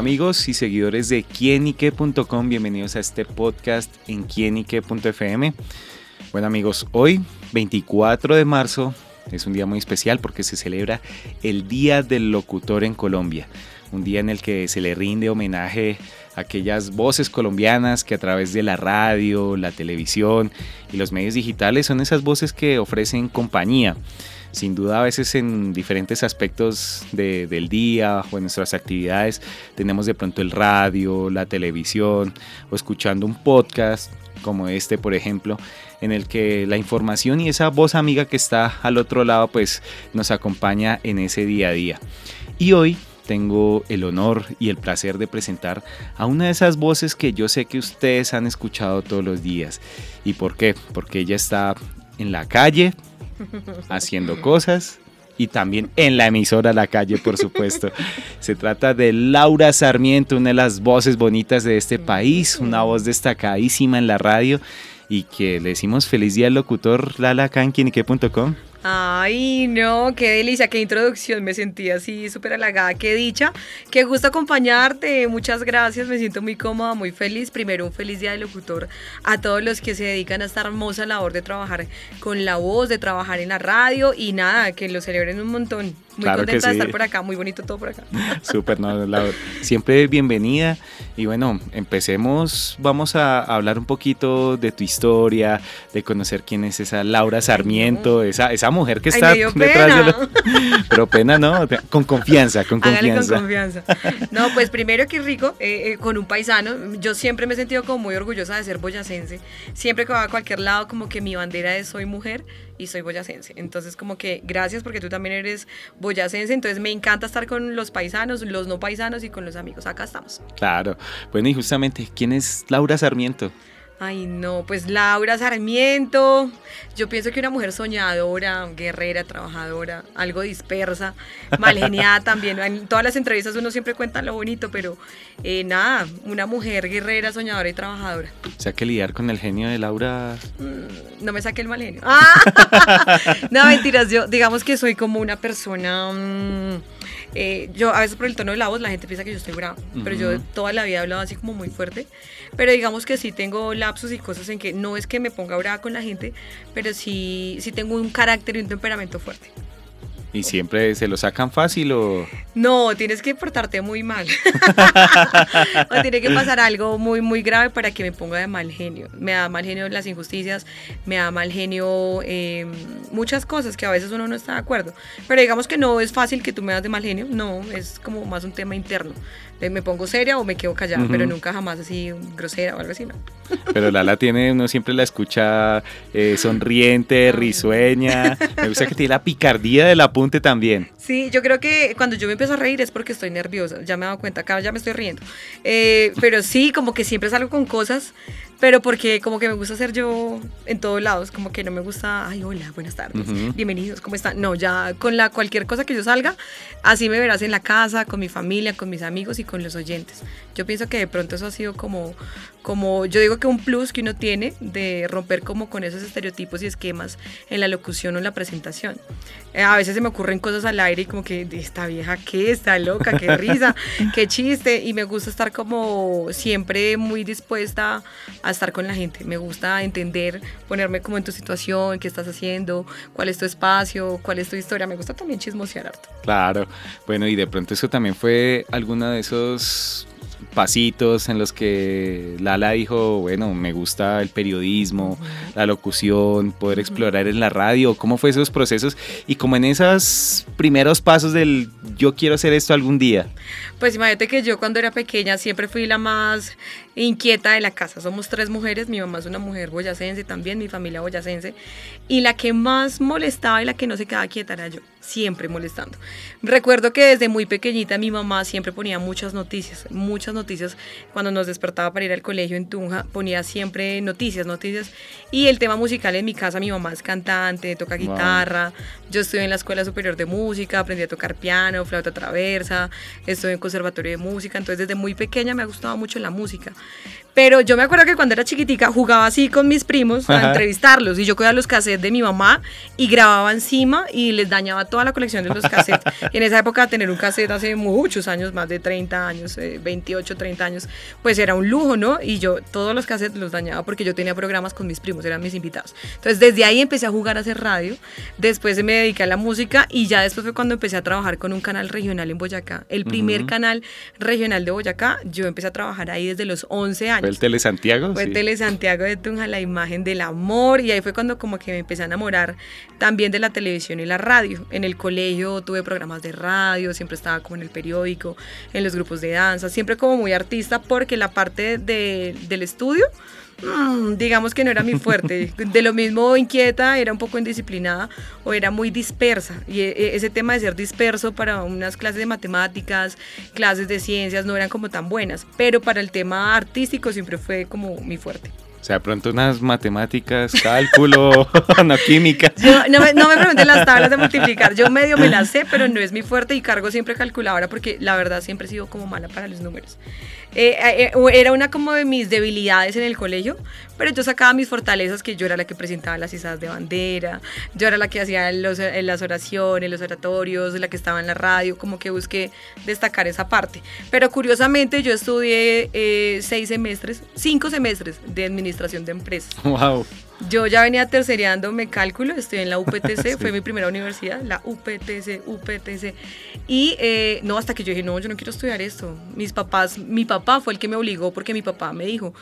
Amigos y seguidores de quienique.com, bienvenidos a este podcast en quienique.fm. Bueno amigos, hoy 24 de marzo es un día muy especial porque se celebra el Día del Locutor en Colombia, un día en el que se le rinde homenaje a aquellas voces colombianas que a través de la radio, la televisión y los medios digitales son esas voces que ofrecen compañía sin duda a veces en diferentes aspectos del día o en nuestras actividades tenemos de pronto el radio, la televisión o escuchando un podcast como este por ejemplo en el que la información y esa voz amiga que está al otro lado pues nos acompaña en ese día a día. Y hoy tengo el honor y el placer de presentar a una de esas voces que yo sé que ustedes han escuchado todos los días. ¿Y por qué? Porque ella está en la calle, haciendo cosas y también en la emisora La Calle, por supuesto. Se trata de Laura Sarmiento, una de las voces bonitas de este país, una voz destacadísima en la radio y que le decimos feliz día al locutor Lala acá en Ay, no, qué delicia, qué introducción, me sentí así súper halagada, qué dicha, qué gusto acompañarte, muchas gracias, me siento muy cómoda, muy feliz. Primero, un feliz día de locutor a todos los que se dedican a esta hermosa labor de trabajar con la voz, de trabajar en la radio y nada, que lo celebren un montón. Muy contenta de estar por acá, muy bonito todo por acá. Súper, no, siempre bienvenida. Y bueno, empecemos, vamos a hablar un poquito de tu historia, de conocer quién es esa Laura Sarmiento, esa, esa mujer que está detrás de lo... Pero pena, ¿no? Con confianza, con confianza. con confianza. No, pues primero que rico, eh, eh, con un paisano. Yo siempre me he sentido como muy orgullosa de ser boyacense. Siempre que voy a cualquier lado, como que mi bandera es soy mujer y soy boyacense. Entonces, como que gracias porque tú también eres boyacense. Entonces, me encanta estar con los paisanos, los no paisanos y con los amigos. Acá estamos. Claro. Bueno, y justamente, ¿quién es Laura Sarmiento? Ay, no, pues Laura Sarmiento, yo pienso que una mujer soñadora, guerrera, trabajadora, algo dispersa, mal geniada también. En todas las entrevistas uno siempre cuenta lo bonito, pero eh, nada, una mujer guerrera, soñadora y trabajadora. O sea, que lidiar con el genio de Laura. Mm, no me saque el mal genio. Ah, no, mentiras, yo digamos que soy como una persona. Mm, eh, yo a veces por el tono de la voz la gente piensa que yo estoy brava, pero yo toda la vida he hablado así como muy fuerte. Pero digamos que sí tengo lapsos y cosas en que no es que me ponga brava con la gente, pero sí, sí tengo un carácter y un temperamento fuerte. ¿Y siempre se lo sacan fácil o...? No, tienes que portarte muy mal. o tiene que pasar algo muy, muy grave para que me ponga de mal genio. Me da mal genio las injusticias, me da mal genio em, muchas cosas que a veces uno no está de acuerdo. Pero digamos que no es fácil que tú me das de mal genio, no, es como más un tema interno. Me pongo seria o me quedo callada, pero nunca jamás así grosera o algo así, ¿no? Pero Lala tiene, uno siempre la escucha eh, sonriente, risueña. Me gusta que tiene la picardía del apunte también. Sí, yo creo que cuando yo me empiezo a reír es porque estoy nerviosa. Ya me he dado cuenta, acá ya me estoy riendo. Eh, pero sí, como que siempre salgo con cosas pero porque como que me gusta ser yo en todos lados, como que no me gusta, ay, hola, buenas tardes, bienvenidos, ¿cómo están? No, ya con la cualquier cosa que yo salga, así me verás en la casa, con mi familia, con mis amigos y con los oyentes. Yo pienso que de pronto eso ha sido como, como yo digo que un plus que uno tiene de romper como con esos estereotipos y esquemas en la locución o en la presentación. Eh, a veces se me ocurren cosas al aire y como que esta vieja qué, está loca, qué risa, qué chiste y me gusta estar como siempre muy dispuesta a estar con la gente. Me gusta entender, ponerme como en tu situación, qué estás haciendo, cuál es tu espacio, cuál es tu historia. Me gusta también chismosear harto. Claro. Bueno, y de pronto eso también fue alguna de esos pasitos en los que Lala dijo, bueno, me gusta el periodismo, la locución, poder explorar en la radio, cómo fue esos procesos y como en esos primeros pasos del yo quiero hacer esto algún día. Pues imagínate que yo cuando era pequeña siempre fui la más inquieta de la casa. Somos tres mujeres, mi mamá es una mujer boyacense también, mi familia boyacense. Y la que más molestaba y la que no se quedaba quieta era yo, siempre molestando. Recuerdo que desde muy pequeñita mi mamá siempre ponía muchas noticias, muchas noticias. Cuando nos despertaba para ir al colegio en Tunja, ponía siempre noticias, noticias. Y el tema musical en mi casa, mi mamá es cantante, toca guitarra. Yo estuve en la Escuela Superior de Música, aprendí a tocar piano, flauta traversa, estuve en conservatorio de música. Entonces desde muy pequeña me ha gustado mucho la música. Pero yo me acuerdo que cuando era chiquitica jugaba así con mis primos a entrevistarlos y yo cogía los cassettes de mi mamá y grababa encima y les dañaba toda la colección de los cassettes. y en esa época tener un cassette hace muchos años, más de 30 años, 28, eh, 30 años, pues era un lujo, ¿no? Y yo todos los cassettes los dañaba porque yo tenía programas con mis primos, eran mis invitados. Entonces desde ahí empecé a jugar a hacer radio, después me dediqué a la música y ya después fue cuando empecé a trabajar con un canal regional en Boyacá, el primer canal regional de Boyacá, yo empecé a trabajar ahí desde los 11 años. ¿Fue el Tele Santiago? Fue el Tele Santiago de Tunja, la imagen del amor, y ahí fue cuando como que me empecé a enamorar también de la televisión y la radio. En el colegio tuve programas de radio, siempre estaba como en el periódico, en los grupos de danza, siempre como muy artista porque la parte de, del estudio Mm, digamos que no era mi fuerte. De lo mismo inquieta, era un poco indisciplinada o era muy dispersa. Y e, e, ese tema de ser disperso para unas clases de matemáticas, clases de ciencias, no eran como tan buenas. Pero para el tema artístico siempre fue como mi fuerte. O sea, pronto unas matemáticas, cálculo, no química. no, me, no me pregunten las tablas de multiplicar. Yo medio me las sé, pero no es mi fuerte y cargo siempre calculadora porque la verdad siempre he sido como mala para los números. Eh, eh, eh, era una como de mis debilidades en el colegio, pero yo sacaba mis fortalezas, que yo era la que presentaba las izadas de bandera, yo era la que hacía los, las oraciones, los oratorios, la que estaba en la radio, como que busqué destacar esa parte. Pero curiosamente yo estudié seis semestres, cinco semestres de administración de empresas. ¡Wow! Yo ya venía tercereándome cálculo, estoy en la UPTC, fue mi primera universidad, la UPTC, UPTC. Y eh, no, hasta que yo dije, no, yo no quiero estudiar esto. Mis papás, mi papá fue el que me obligó porque mi papá me dijo,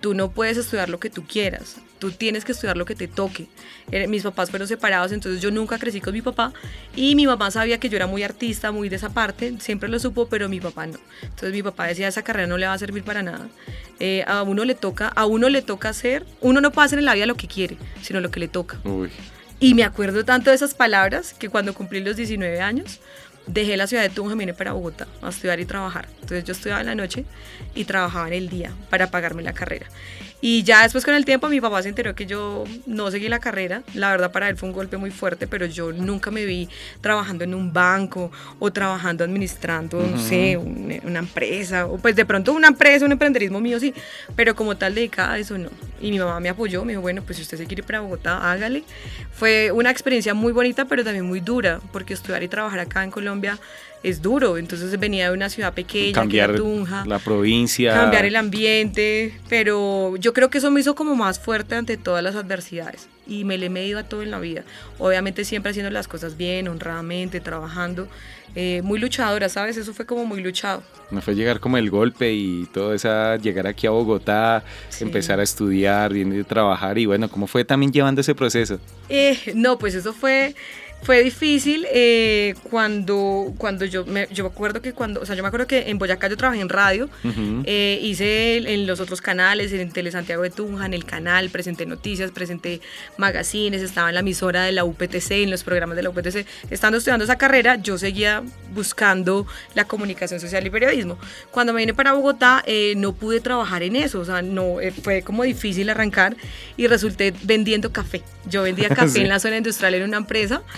tú no puedes estudiar lo que tú quieras, tú tienes que estudiar lo que te toque. Eh, mis papás fueron separados, entonces yo nunca crecí con mi papá y mi mamá sabía que yo era muy artista, muy de esa parte, siempre lo supo, pero mi papá no. Entonces mi papá decía, esa carrera no le va a servir para nada. Eh, a uno le toca, a uno le toca hacer, uno no puede hacer en la vida lo que quiere, sino lo que le toca. Y me acuerdo tanto de esas palabras que cuando cumplí los 19 años, dejé la ciudad de Tunja vine para Bogotá a estudiar y trabajar. Entonces yo estudiaba en la noche y trabajaba en el día para pagarme la carrera. Y ya después con el tiempo mi papá se enteró que yo no seguí la carrera. La verdad para él fue un golpe muy fuerte, pero yo nunca me vi trabajando en un banco o trabajando administrando, no sé, una empresa. O pues de pronto una empresa, un emprenderismo mío sí, pero como tal dedicada a eso no. Y mi mamá me apoyó, me dijo, bueno, pues si usted se quiere ir para Bogotá, hágale. Fue una experiencia muy bonita, pero también muy dura, porque estudiar y trabajar acá en Colombia es duro. Entonces venía de una ciudad pequeña, cambiar Tunja, la provincia, cambiar el ambiente, pero yo creo que eso me hizo como más fuerte ante todas las adversidades y me le he medido a todo en la vida. Obviamente siempre haciendo las cosas bien, honradamente, trabajando. Eh, muy luchadora, ¿sabes? Eso fue como muy luchado. No fue llegar como el golpe y todo esa, llegar aquí a Bogotá, empezar a estudiar, y trabajar y bueno, ¿cómo fue también llevando ese proceso? Eh, no, pues eso fue fue difícil eh, cuando, cuando yo me, yo acuerdo que cuando, o sea, yo me acuerdo que en Boyacá yo trabajé en radio, eh, hice en los otros canales, en Tele Santiago de Tunja, en el canal, presenté noticias, presenté magazines, estaba en la emisora de la UPTC, en los programas de la UPTC. Estando estudiando esa carrera, yo seguía buscando la comunicación social y periodismo. Cuando me vine para Bogotá, eh, no pude trabajar en eso, o sea, no, fue como difícil arrancar y resulté vendiendo café. Yo vendía café en la zona industrial en una empresa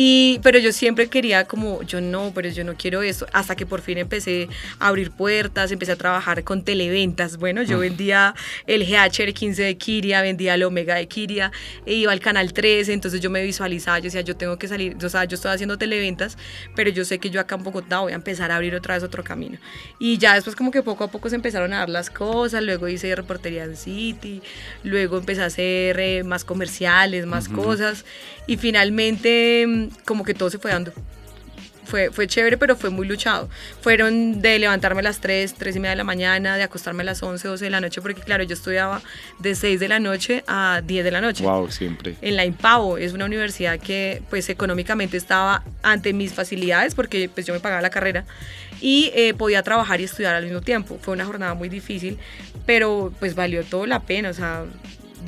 y, pero yo siempre quería como, yo no, pero yo no quiero eso, hasta que por fin empecé a abrir puertas, empecé a trabajar con televentas. Bueno, yo vendía el GHR15 de Kiria, vendía el Omega de Kiria, e iba al Canal 13, entonces yo me visualizaba, yo decía, yo tengo que salir, o sea, yo estoy haciendo televentas, pero yo sé que yo acá en Bogotá voy a empezar a abrir otra vez otro camino. Y ya después como que poco a poco se empezaron a dar las cosas, luego hice reportería en City, luego empecé a hacer eh, más comerciales, más cosas, y finalmente mm, como que todo se fue dando. Fue, fue chévere, pero fue muy luchado. Fueron de levantarme a las 3, 3 y media de la mañana, de acostarme a las 11, 12 de la noche, porque claro, yo estudiaba de 6 de la noche a 10 de la noche. Wow, siempre. En la Impavo, es una universidad que pues económicamente estaba ante mis facilidades, porque pues yo me pagaba la carrera y eh, podía trabajar y estudiar al mismo tiempo. Fue una jornada muy difícil, pero pues valió todo la pena, o sea,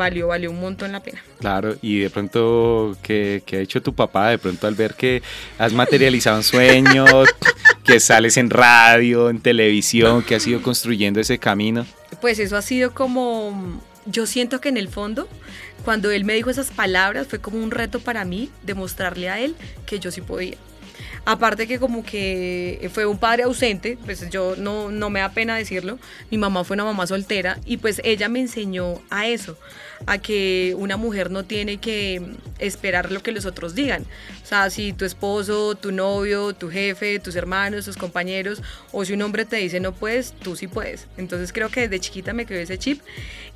valió, valió un montón la pena. Claro, y de pronto, ¿qué, ha hecho tu papá? De pronto al ver que has materializado un sueño, que sales en radio, en televisión, que has ido construyendo ese camino. Pues eso ha sido como, yo siento que en el fondo, cuando él me dijo esas palabras, fue como un reto para mí demostrarle a él que yo sí podía. Aparte que como que fue un padre ausente, pues yo no, no me da pena decirlo, mi mamá fue una mamá soltera y pues ella me enseñó a eso, a que una mujer no tiene que esperar lo que los otros digan. O sea, si tu esposo, tu novio, tu jefe, tus hermanos, tus compañeros, o si un hombre te dice no puedes, tú sí puedes. Entonces creo que desde chiquita me quedó ese chip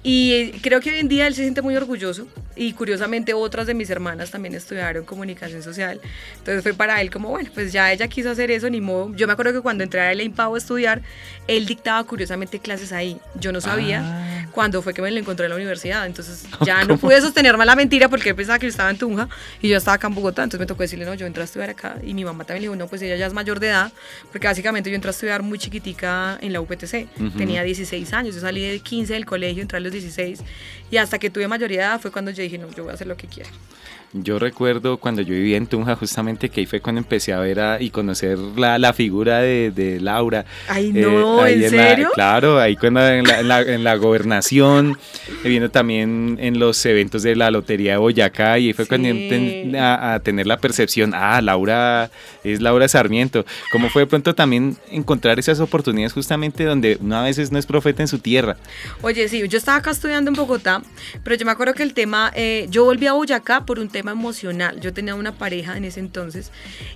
y creo que hoy en día él se siente muy orgulloso y curiosamente otras de mis hermanas también estudiaron comunicación social. Entonces fue para él como, bueno, pues ya ella quiso hacer eso, ni modo. Yo me acuerdo que cuando entré a la a estudiar, él dictaba curiosamente clases ahí. Yo no sabía ah. Cuándo fue que me lo encontré en la universidad. Entonces ya no pude sostenerme la mentira porque él pensaba que yo estaba en Tunja y yo estaba acá en Bogotá. Entonces me tocó decirle, no, yo entré a estudiar acá. Y mi mamá también le dijo, no, pues ella ya es mayor de edad, porque básicamente yo entré a estudiar muy chiquitica en la UPTC. Tenía 16 años, yo salí de 15 del colegio, entré a los 16 y hasta que tuve mayoría de edad fue cuando yo dije, no, yo voy a hacer lo que quiera. Yo recuerdo cuando yo vivía en Tunja, justamente que ahí fue cuando empecé a ver y conocer la, la figura de, de, Laura. Ay, no, eh, ¿en, serio? claro, ahí cuando en la, en la, gobernación, viendo también en los eventos de la Lotería de Boyacá, y ahí fue cuando a, a, tener la percepción, ah, Laura es Laura Sarmiento. ¿Cómo fue de pronto también encontrar esas oportunidades justamente donde una a veces no es profeta en su tierra? Oye, sí, yo estaba acá estudiando en Bogotá, pero yo me acuerdo que el tema, eh, yo volví a Boyacá por un tema emocional. Yo tenía una pareja en ese entonces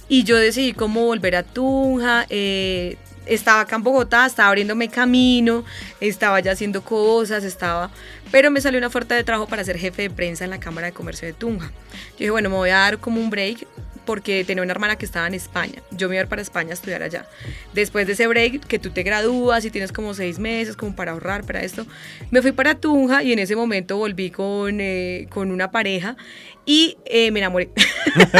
y yo decidí cómo volver a Tunja. Eh, estaba acá en Bogotá, estaba abriéndome camino, estaba ya haciendo cosas, estaba... Pero me salió una oferta de trabajo para ser jefe de prensa en la Cámara de Comercio de Tunja. Yo dije, bueno, me voy a dar como un break porque tenía una hermana que estaba en España. Yo me iba a ir para España a estudiar allá. Después de ese break, que tú te gradúas y tienes como seis meses como para ahorrar para esto, me fui para Tunja y en ese momento volví con, eh, con una pareja y eh, me enamoré.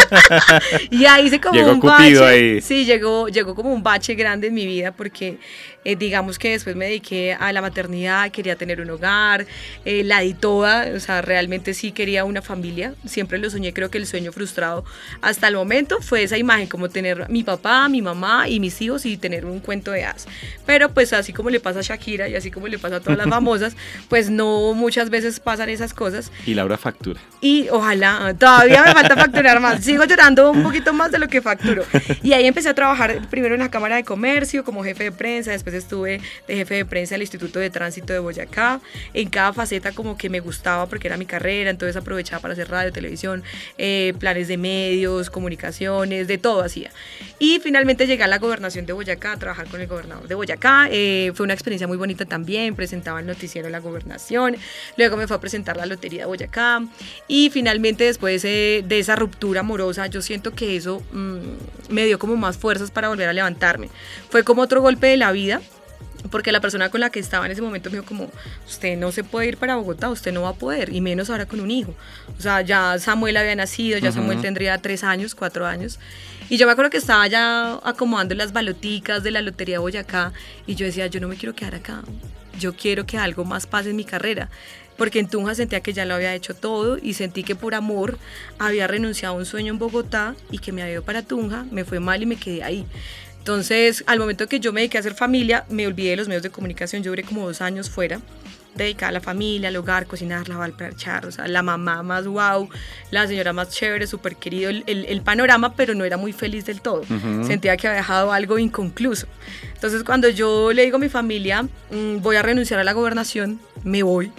y ahí hice como un bache. Ahí. Sí, llegó, llegó como un bache grande en mi vida porque eh, digamos que después me dediqué a la maternidad, quería tener un hogar, eh, la di toda, o sea, realmente sí quería una familia, siempre lo soñé, creo que el sueño frustrado hasta el momento fue esa imagen, como tener mi papá, mi mamá y mis hijos y tener un cuento de hadas. Pero pues así como le pasa a Shakira y así como le pasa a todas las famosas, pues no muchas veces pasan esas cosas. Y Laura factura. Y ojalá todavía me falta facturar más. Sigo llorando un poquito más de lo que facturo. Y ahí empecé a trabajar primero en la Cámara de Comercio como jefe de prensa, después estuve de jefe de prensa en el Instituto de Tránsito de Boyacá. En cada faceta como que me gustaba porque era mi carrera, entonces aprovechaba para hacer radio, televisión, eh, planes de medios, comunicaciones, de todo hacía. Y finalmente llegué a la gobernación de Boyacá a trabajar con el gobernador de Boyacá. Eh, fue una experiencia muy bonita también, presentaba el noticiero de la gobernación, luego me fue a presentar la Lotería de Boyacá y finalmente después de esa ruptura amorosa, yo siento que eso mm, me dio como más fuerzas para volver a levantarme. Fue como otro golpe de la vida, porque la persona con la que estaba en ese momento me dijo como, usted no se puede ir para Bogotá, usted no va a poder, y menos ahora con un hijo. O sea, ya Samuel había nacido, ya Samuel tendría tres años, cuatro años. Y yo me acuerdo que estaba ya acomodando las baloticas de la Lotería Boyacá, y yo decía, yo no me quiero quedar acá, yo quiero que algo más pase en mi carrera porque en Tunja sentía que ya lo había hecho todo y sentí que por amor había renunciado a un sueño en Bogotá y que me había ido para Tunja, me fue mal y me quedé ahí. Entonces, al momento que yo me dediqué a hacer familia, me olvidé de los medios de comunicación, yo duré como dos años fuera dedicada a la familia, al hogar, cocinar, lavar, planchar, o sea, la mamá más wow, la señora más chévere, súper querido, el, el, panorama, pero no era muy feliz del todo. Sentía que había dejado algo inconcluso. Entonces, cuando yo le digo a mi familia, mm, voy a renunciar a la gobernación, me voy,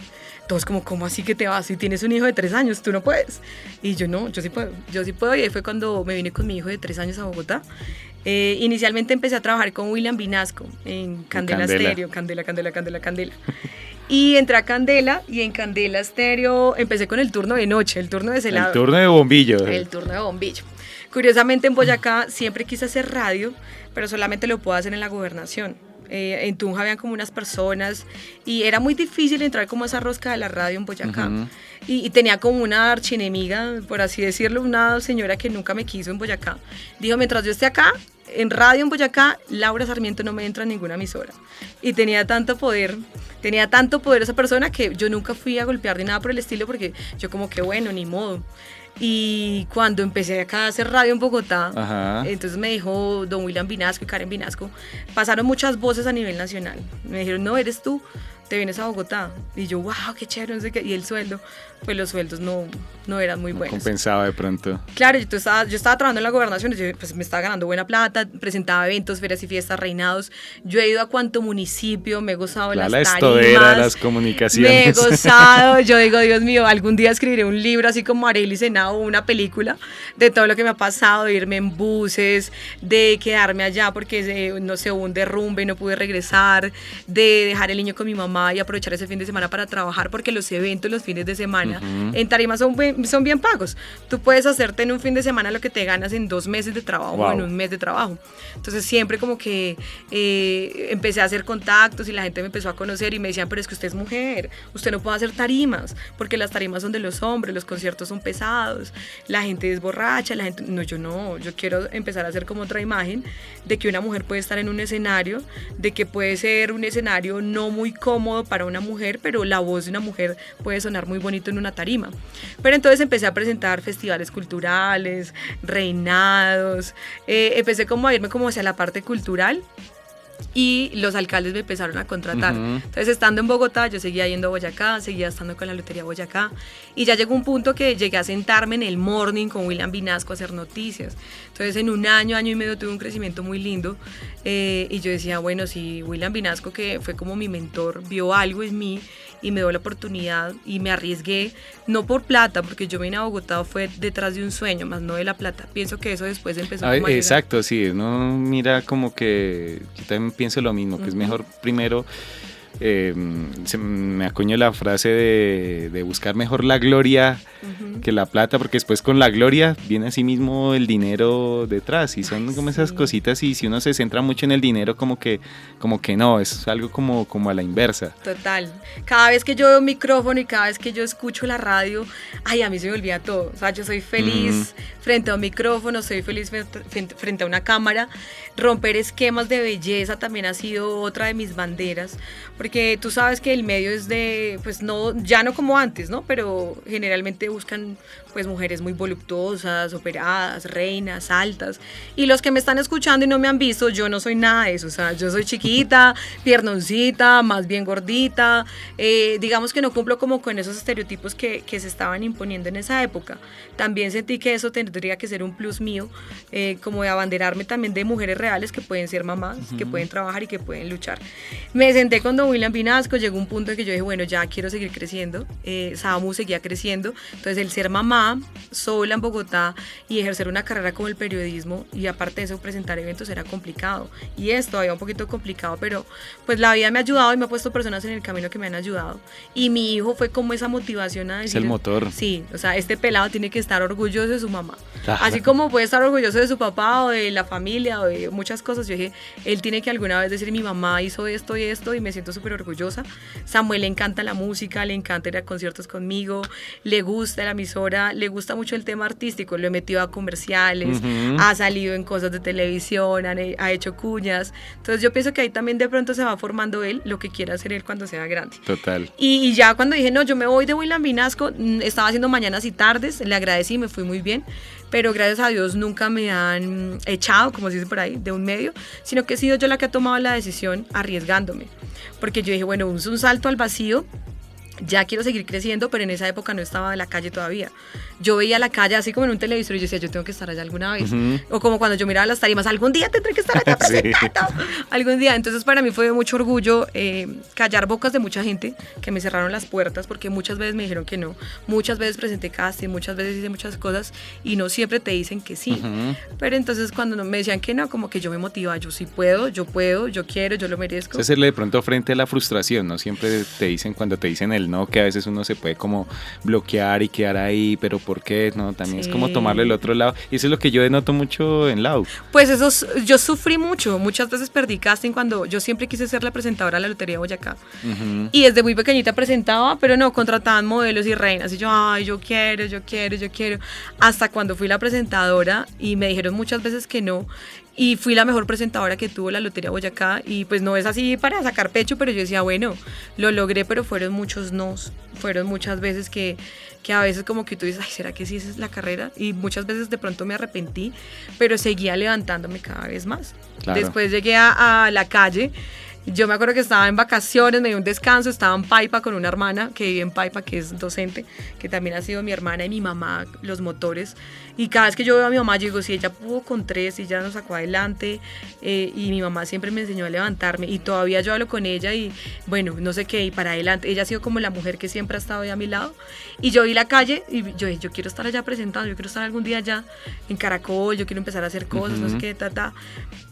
todos como, ¿cómo así que te vas? Si tienes un hijo de tres años, tú no puedes. Y yo no, yo sí puedo, yo sí puedo. Y ahí fue cuando me vine con mi hijo de tres años a Bogotá. Eh, inicialmente empecé a trabajar con William Vinasco en Candela, Stereo, Candela, Candela, Candela, Candela. Y entré a Candela y en Candela Stereo empecé con el turno de noche, el turno de celado. El turno de bombillo. El turno de bombillo. Curiosamente en Boyacá siempre quise hacer radio, pero solamente lo puedo hacer en la gobernación. Eh, en Tunja habían como unas personas y era muy difícil entrar como a esa rosca de la radio en Boyacá. y, tenía como una archienemiga, por así decirlo, una señora que nunca me quiso en Boyacá. Dijo, mientras yo esté acá, en radio en Boyacá, Laura Sarmiento no me entra en ninguna emisora. Y tenía tanto poder, tenía tanto poder esa persona que yo nunca fui a golpear ni nada por el estilo porque yo como que bueno, ni modo. Y cuando empecé acá a hacer radio en Bogotá, Ajá. entonces me dijo don William Vinasco y Karen Vinasco, pasaron muchas voces a nivel nacional. Me dijeron, no, eres tú, te vienes a Bogotá. Y yo, wow, qué chévere, no sé qué. Y el sueldo, pues los sueldos no, no eran muy buenos. Compensaba de pronto. Claro, yo estaba, yo estaba trabajando en la gobernación, yo pues me estaba ganando buena plata, presentaba eventos, ferias y fiestas, reinados. Yo he ido a cuanto municipio, me he gozado La, las la tarimas. las Me he comunicaciones. gozado, yo digo, Dios mío, algún día escribiré un libro así como Arely Senado, una película de todo lo que me ha pasado, de irme en buses, de quedarme allá porque se- no sé, hubo un derrumbe y no pude regresar, de dejar el niño con mi mamá y aprovechar ese fin de semana para trabajar porque los eventos los fines de semana Ujú. en Tarima son, son bien pagos. Tú puedes hacerte en un fin de semana lo que te ganas en dos meses de trabajo o en Wow. un mes de trabajo. Entonces siempre como que eh, empecé a hacer contactos y la gente me empezó a conocer y me decían, pero es que usted es mujer, usted no puede hacer tarimas, porque las tarimas son de los hombres, los conciertos son pesados, la gente es borracha, la gente... No, yo no, yo quiero empezar a hacer como otra imagen de que una mujer puede estar en un escenario, de que puede ser un escenario no muy cómodo para una mujer, pero la voz de una mujer puede sonar muy bonito en una tarima. Pero entonces empecé a presentar festivales culturales, reinados, eh, empecé como a irme como hacia la parte cultural y los alcaldes me empezaron a contratar. Ujú. Entonces, estando en Bogotá, yo seguía yendo a Boyacá, seguía estando con la Lotería Boyacá, y ya llegó un punto que llegué a sentarme en el morning con William Vinasco a hacer noticias. Entonces, en un año, año y medio tuve un crecimiento muy lindo, eh, y yo decía, bueno, si William Vinasco, que fue como mi mentor, vio algo en mí y me dio la oportunidad y me arriesgué, no por plata, porque yo vine a Bogotá fue detrás de un sueño, más no de la plata. Pienso que eso después empezó como a llegar. exacto, sí, no mira como que yo también pienso lo mismo, que es mejor primero, eh, se me acuñó la frase de, de buscar mejor la gloria Ujú. que la plata, porque después con la gloria viene así mismo el dinero detrás y son Ay, como esas sí. cositas y si uno se centra mucho en el dinero como que, como que no, es algo como, como a la inversa. Total. Cada vez que yo veo un micrófono y cada vez que yo escucho la radio, ay, a mí se me olvida todo. O sea, yo soy feliz frente a un micrófono, soy feliz frente a una cámara. Romper esquemas de belleza también ha sido otra de mis banderas, porque tú sabes que el medio es de, pues no, ya no como antes, ¿no? Pero generalmente buscan pues mujeres muy voluptuosas, operadas, reinas, altas. Y los que me están escuchando y no me han visto, yo no soy nada de eso. O sea, yo soy chiquita, piernoncita, más bien gordita. Eh, digamos que no cumplo como con esos estereotipos que, que se estaban imponiendo en esa época. También sentí que eso tendría que ser un plus mío, eh, como de abanderarme también de mujeres reales que pueden ser mamás, que pueden trabajar y que pueden luchar. Me senté con Don William Vinasco, llegó un punto en que yo dije, bueno, ya quiero seguir creciendo. Eh, Samu seguía creciendo. Entonces, el ser mamá sola en Bogotá y ejercer una carrera como el periodismo y aparte de eso presentar eventos era complicado. Y es todavía un poquito complicado, pero pues la vida me ha ayudado y me ha puesto personas en el camino que me han ayudado. Y mi hijo fue como esa motivación a Es decir... el motor. Sí, o sea, este pelado tiene que estar orgulloso de su mamá. Claro. Así como puede estar orgulloso de su papá o de la familia o de muchas cosas, yo dije, él tiene que alguna vez decir, mi mamá hizo esto y esto y me siento súper orgullosa. Samuel le encanta la música, le encanta ir a conciertos conmigo, le gusta la emisora, le gusta mucho el tema artístico, lo he metido a comerciales, Ujú. ha salido en cosas de televisión, ha hecho cuñas. Entonces yo pienso que ahí también de pronto se va formando él lo que quiera hacer él cuando sea grande. Total. Y, y ya cuando dije, no, yo me voy de William Vinasco, mm, estaba haciendo mañanas y tardes, le agradecí, me fui muy bien, pero gracias a Dios nunca me han echado, como se dice por ahí, de un medio, sino que he sido yo la que ha tomado la decisión arriesgándome. Porque yo dije, bueno, un, un salto al vacío, ya quiero seguir creciendo, pero en esa época no estaba en la calle todavía. Yo veía la calle así como en un televisor y yo decía, yo tengo que estar allá alguna vez. Ujú. O como cuando yo miraba las tarimas, algún día tendré que estar allá Sí. presentando. Algún día. Entonces para mí fue de mucho orgullo eh, callar bocas de mucha gente que me cerraron las puertas porque muchas veces me dijeron que no. Muchas veces presenté casting, muchas veces hice muchas cosas y no siempre te dicen que sí. Ujú. Pero entonces cuando me decían que no, como que yo me motivaba, yo sí puedo, yo puedo, yo quiero, yo lo merezco. Es hacerle de pronto frente a la frustración, ¿no? Siempre te dicen cuando te dicen el no, que a veces uno se puede como bloquear y quedar ahí, pero ¿por qué? No, también es como Sí. tomarle el otro lado. Y eso es lo que yo denoto mucho en Lau. Pues eso, yo sufrí mucho, muchas veces perdí casting cuando yo siempre quise ser la presentadora de la Lotería de Boyacá. Ujú. Y desde muy pequeñita presentaba, pero no, contrataban modelos y reinas. Y yo, ay, yo quiero, yo quiero, yo quiero. Hasta cuando fui la presentadora y me dijeron muchas veces que no. y fui la mejor presentadora que tuvo la Lotería Boyacá y pues no es así para sacar pecho, pero yo decía, bueno, lo logré, pero fueron muchos nos, fueron muchas veces que, que a veces como que tú dices, ay, ¿será que sí esa es la carrera? Y muchas veces de pronto me arrepentí, pero seguía levantándome cada vez más. Después llegué a, a la calle yo me acuerdo que estaba en vacaciones, me dio un descanso, estaba en Paipa con una hermana que vive en Paipa, que es docente, que también ha sido mi hermana y mi mamá, los motores. Y cada vez que yo veo a mi mamá, yo digo, si ella pudo con tres y ya nos sacó adelante, eh, y mi mamá siempre me enseñó a levantarme, y todavía yo hablo con ella y bueno, no sé qué, y para adelante. Ella ha sido como la mujer que siempre ha estado ahí a mi lado. Y yo vi la calle y yo, yo quiero estar allá presentando, yo quiero estar algún día allá en Caracol, yo quiero empezar a hacer cosas, no sé qué, ta, ta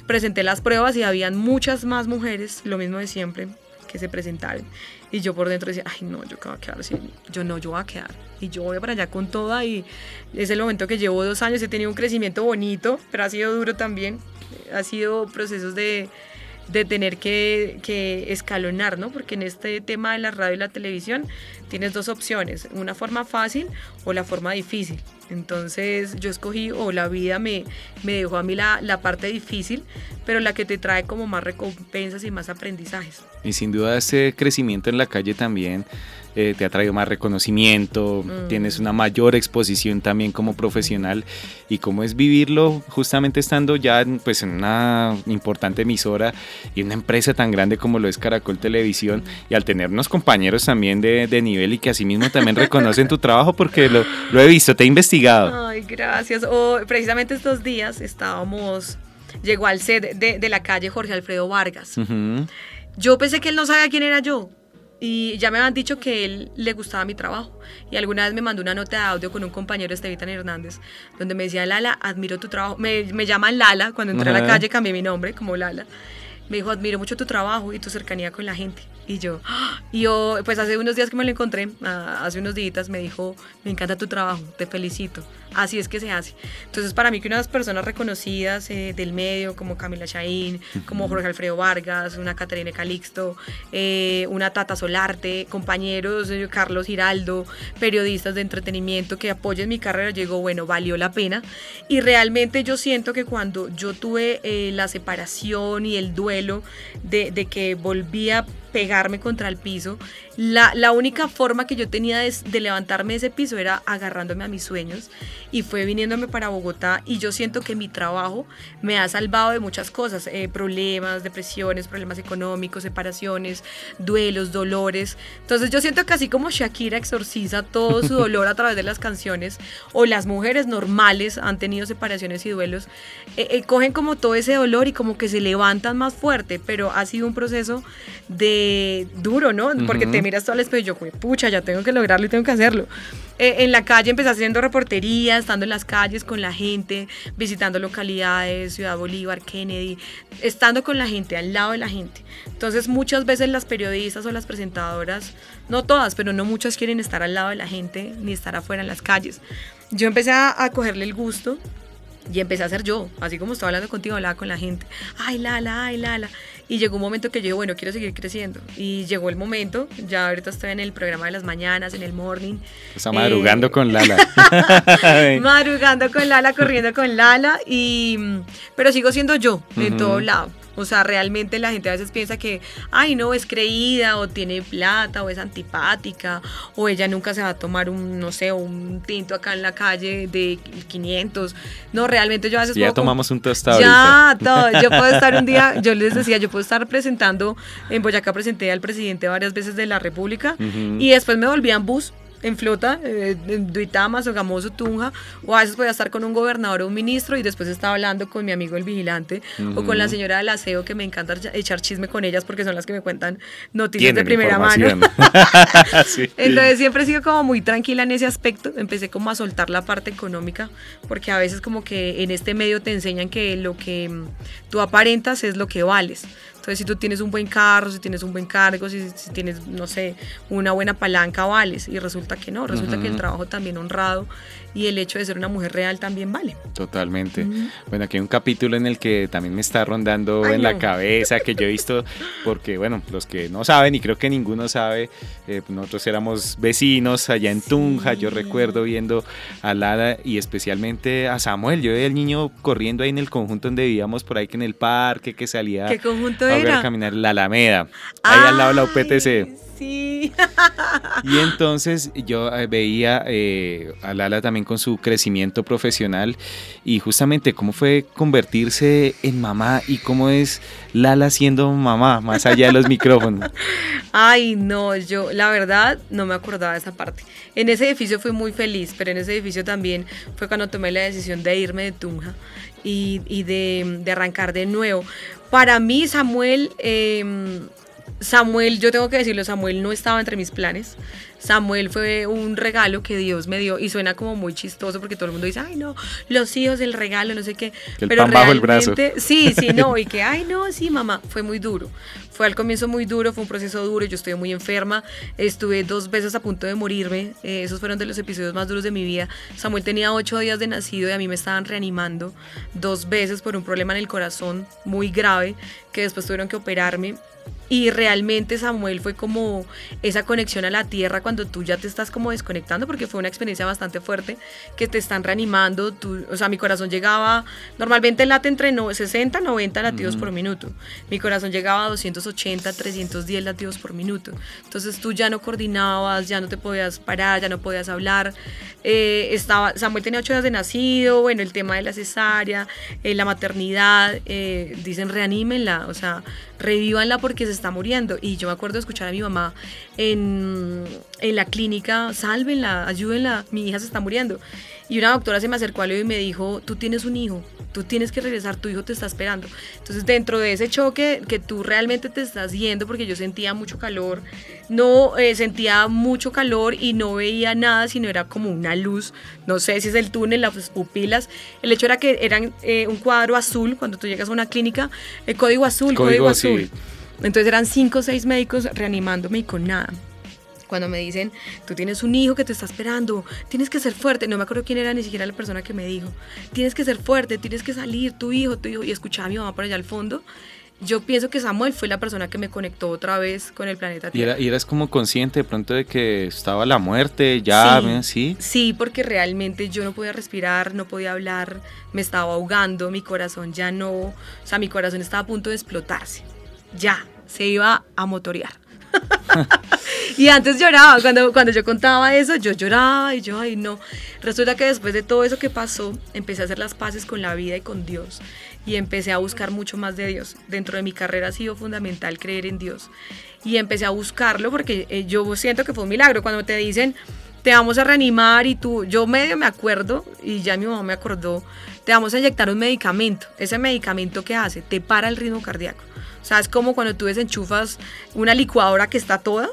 presenté las pruebas y habían muchas más mujeres, lo mismo de siempre, que se presentaron. Y yo por dentro decía, ay no, yo qué voy a quedar así, yo no, yo voy a quedar. Y yo voy para allá con toda y es el momento que llevo dos años, he tenido un crecimiento bonito, pero ha sido duro también. Ha sido procesos de, de tener que, que, escalonar, ¿no? Porque en este tema de la radio y la televisión tienes dos opciones, una forma fácil o la forma difícil. Entonces yo escogí, o la vida me, me dejó a mí la, la, parte difícil, pero la que te trae como más recompensas y más aprendizajes. Y sin duda ese crecimiento en la calle también eh, te ha traído más reconocimiento, mm. tienes una mayor exposición también como profesional y cómo es vivirlo justamente estando ya pues, en una importante emisora y una empresa tan grande como lo es Caracol Televisión mm. y al tener unos compañeros también de, de nivel y que asimismo también reconocen tu trabajo porque lo, lo, he visto, te he investigado. Ay, gracias. Oh, precisamente estos días estábamos, llegó al set de, de la calle Jorge Alfredo Vargas. Yo pensé que él no sabía quién era yo. Y ya me habían dicho que él le gustaba mi trabajo. Y alguna vez me mandó una nota de audio con un compañero, Estevitan Hernández, donde me decía, Lala, admiro tu trabajo. Me, me llaman Lala, cuando entré a la calle cambié mi nombre como Lala. Me dijo, admiro mucho tu trabajo y tu cercanía con la gente. Y yo, ¡ah! y yo, pues hace unos días que me lo encontré, ah, hace unos días, me dijo, me encanta tu trabajo, te felicito. Así es que se hace. Entonces, para mí que unas personas reconocidas eh, del medio, como Camila Chaín, como Jorge Alfredo Vargas, una Caterina Calixto, eh, una Tata Solarte, compañeros, eh, Carlos Giraldo, periodistas de entretenimiento que apoyen mi carrera, llegó, bueno, valió la pena. Y realmente yo siento que cuando yo tuve la separación y el duelo de, de que volvía pegarme contra el piso. La, la única forma que yo tenía de, de, levantarme de ese piso era agarrándome a mis sueños y fue viniéndome para Bogotá y yo siento que mi trabajo me ha salvado de muchas cosas, eh, problemas, depresiones, problemas económicos, separaciones, duelos, dolores. Entonces yo siento que así como Shakira exorciza todo su dolor a través de las canciones o las mujeres normales han tenido separaciones y duelos, eh, eh, cogen como todo ese dolor y como que se levantan más fuerte, pero ha sido un proceso de duro, ¿no? Porque te miras todo al espejo y yo, pucha, ya tengo que lograrlo y tengo que hacerlo. Eh, en la calle empecé haciendo reportería, estando en las calles con la gente, visitando localidades, Ciudad Bolívar, Kennedy, estando con la gente, al lado de la gente. Entonces muchas veces las periodistas o las presentadoras, no todas, pero no muchas quieren estar al lado de la gente ni estar afuera en las calles. Yo empecé a, a cogerle el gusto y empecé a ser yo, así como estaba hablando contigo, hablaba con la gente, ay, Lala, ay, Lala. Y llegó un momento que yo dije, bueno, quiero seguir creciendo. Y llegó el momento, ya ahorita estoy en el programa de las mañanas, en el morning. Está madrugando con Lala. madrugando con Lala, corriendo con Lala. Y, pero sigo siendo yo, en todo lado. O sea, realmente la gente a veces piensa que, ay, no, es creída o tiene plata o es antipática o ella nunca se va a tomar un, no sé, un tinto acá en la calle de 500. No, realmente yo a veces... Ya tomamos un tostado. Ya, todo. Yo puedo estar un día, yo les decía, yo puedo estar presentando, en Boyacá presenté al presidente varias veces de la República y después me volví en bus en flota, eh, en Duitama, Sogamoso, Tunja, o a veces podía estar con un gobernador o un ministro y después estaba hablando con mi amigo el vigilante o con la señora del aseo que me encanta echar chisme con ellas porque son las que me cuentan noticias de primera mano. Entonces siempre he sido como muy tranquila en ese aspecto, empecé como a soltar la parte económica porque a veces como que en este medio te enseñan que lo que tú aparentas es lo que vales. Entonces, si tú tienes un buen carro, si tienes un buen cargo, si, si tienes, no sé, una buena palanca, vales. Y resulta que no, resulta que el trabajo también honrado y el hecho de ser una mujer real también vale. Totalmente. Bueno, aquí hay un capítulo en el que también me está rondando en la cabeza, que yo he visto, porque bueno, los que no saben, y creo que ninguno sabe, eh, nosotros éramos vecinos allá en Tunja, yo recuerdo viendo a Lada y especialmente a Samuel, yo veía el niño corriendo ahí en el conjunto donde vivíamos, por ahí que en el parque, que salía ¿Qué conjunto a era? caminar la Alameda, ahí al lado de la UPTC. Sí. Y entonces yo eh, veía eh, a Lala también con su crecimiento profesional y justamente cómo fue convertirse en mamá y cómo es Lala siendo mamá, más allá de los micrófonos. Ay, no, yo la verdad no me acordaba de esa parte. En ese edificio fui muy feliz, pero en ese edificio también fue cuando tomé la decisión de irme de Tunja y, y de, de, arrancar de nuevo. Para mí, Samuel... Eh, Samuel, yo tengo que decirlo, Samuel no estaba entre mis planes. Samuel fue un regalo que Dios me dio y suena como muy chistoso porque todo el mundo dice, ay no, los hijos, el regalo, no sé qué. El pero pan bajo el brazo. Sí, sí, no, y que, ay no, sí, mamá, fue muy duro. Fue al comienzo muy duro, fue un proceso duro, yo estuve muy enferma, estuve dos veces a punto de morirme, eh, esos fueron de los episodios más duros de mi vida. Samuel tenía ocho días de nacido y a mí me estaban reanimando dos veces por un problema en el corazón muy grave que después tuvieron que operarme y realmente Samuel fue como esa conexión a la tierra cuando tú ya te estás como desconectando, porque fue una experiencia bastante fuerte, que te están reanimando, tú, o sea, mi corazón llegaba, normalmente late entre 60 90 latidos por minuto, mi corazón llegaba a 280, 310 latidos por minuto, entonces tú ya no coordinabas, ya no te podías parar, ya no podías hablar, eh, estaba, Samuel tenía 8 días de nacido, bueno, el tema de la cesárea, eh, la maternidad, eh, dicen reanímenla, o sea, revívanla porque se está muriendo. Y yo me acuerdo de escuchar a mi mamá en, en la clínica, sálvenla, ayúdenla, mi hija se está muriendo. Y una doctora se me acercó a y me dijo, tú tienes un hijo, tú tienes que regresar, tu hijo te está esperando. Entonces dentro de ese choque que tú realmente te estás yendo, porque yo sentía mucho calor, no eh, sentía mucho calor y no veía nada, sino era como una luz, no sé si es el túnel, las pupilas. El hecho era que eran eh, un cuadro azul, cuando tú llegas a una clínica, el código azul, código, azul. Entonces eran cinco o seis médicos reanimándome y con nada cuando me dicen, tú tienes un hijo que te está esperando, tienes que ser fuerte, no me acuerdo quién era ni siquiera la persona que me dijo, tienes que ser fuerte, tienes que salir, tu hijo, tu hijo, y escuchaba a mi mamá por allá al fondo. Yo pienso que Samuel fue la persona que me conectó otra vez con el planeta Tierra. ¿Y, eras como consciente de pronto de que estaba la muerte ya? Sí, ¿sí? sí, porque realmente yo no podía respirar, no podía hablar, me estaba ahogando, mi corazón ya no, o sea, mi corazón estaba a punto de explotarse. Ya, se iba a motorear. y antes lloraba, cuando, cuando yo contaba eso, yo lloraba y yo, ay no. Resulta que después de todo eso que pasó, empecé a hacer las paces con la vida y con Dios. Y empecé a buscar mucho más de Dios. Dentro de mi carrera ha sido fundamental creer en Dios. Y empecé a buscarlo porque eh, yo siento que fue un milagro. Cuando te dicen, te vamos a reanimar y tú, yo medio me acuerdo, y ya mi mamá me acordó, te vamos a inyectar un medicamento. Ese medicamento que hace, te para el ritmo cardíaco. O sea, es como cuando tú desenchufas una licuadora que está toda.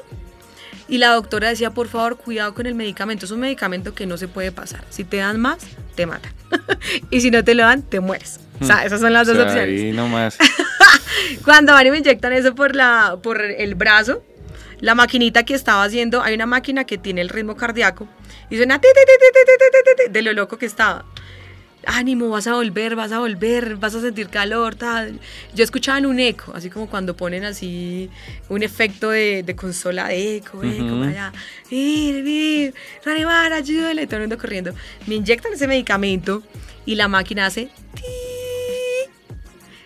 Y la doctora decía, por favor, cuidado con el medicamento. Es un medicamento que no se puede pasar. Si te dan más, te matan. y si no te lo dan, te mueres. O sea, esas son las dos opciones. Ahí nomás. Cuando van y me inyectan eso por, la, por el brazo, la maquinita que estaba haciendo, hay una máquina que tiene el ritmo cardíaco y suena de lo loco que estaba. Ánimo, vas a volver, vas a volver, vas a sentir calor, tal. Yo escuchaba en un eco, así como cuando ponen así un efecto de, de consola de eco, eco, Ujú. para allá. Vir, reanimar, ayúdale, todo el mundo corriendo. Me inyectan ese medicamento y la máquina hace ti.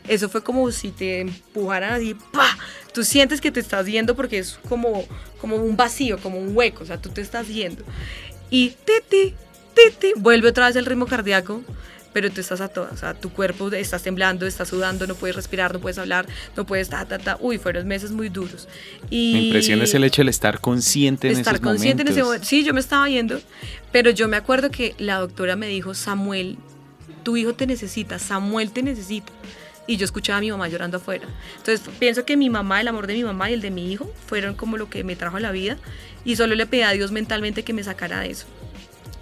Eso fue como si te empujaran así, ¡pa! Tú sientes que te estás yendo porque es como, como un vacío, como un hueco, o sea, tú te estás yendo. Y titi, titi, vuelve otra vez el ritmo cardíaco, pero tú estás a todas, o sea, tu cuerpo estás temblando, estás sudando, no puedes respirar, no puedes hablar, no puedes ta, ta, ta. Uy, fueron meses muy duros. Y Me impresiona es el hecho de estar consciente en estar esos consciente en ese momentos. momento. Sí, yo me estaba yendo, pero yo me acuerdo que la doctora me dijo, Samuel, tu hijo te necesita, Samuel te necesita. Y yo escuchaba a mi mamá llorando afuera. Entonces pienso que mi mamá, el amor de mi mamá y el de mi hijo fueron como lo que me trajo a la vida. Y solo le pedí a Dios mentalmente que me sacara de eso.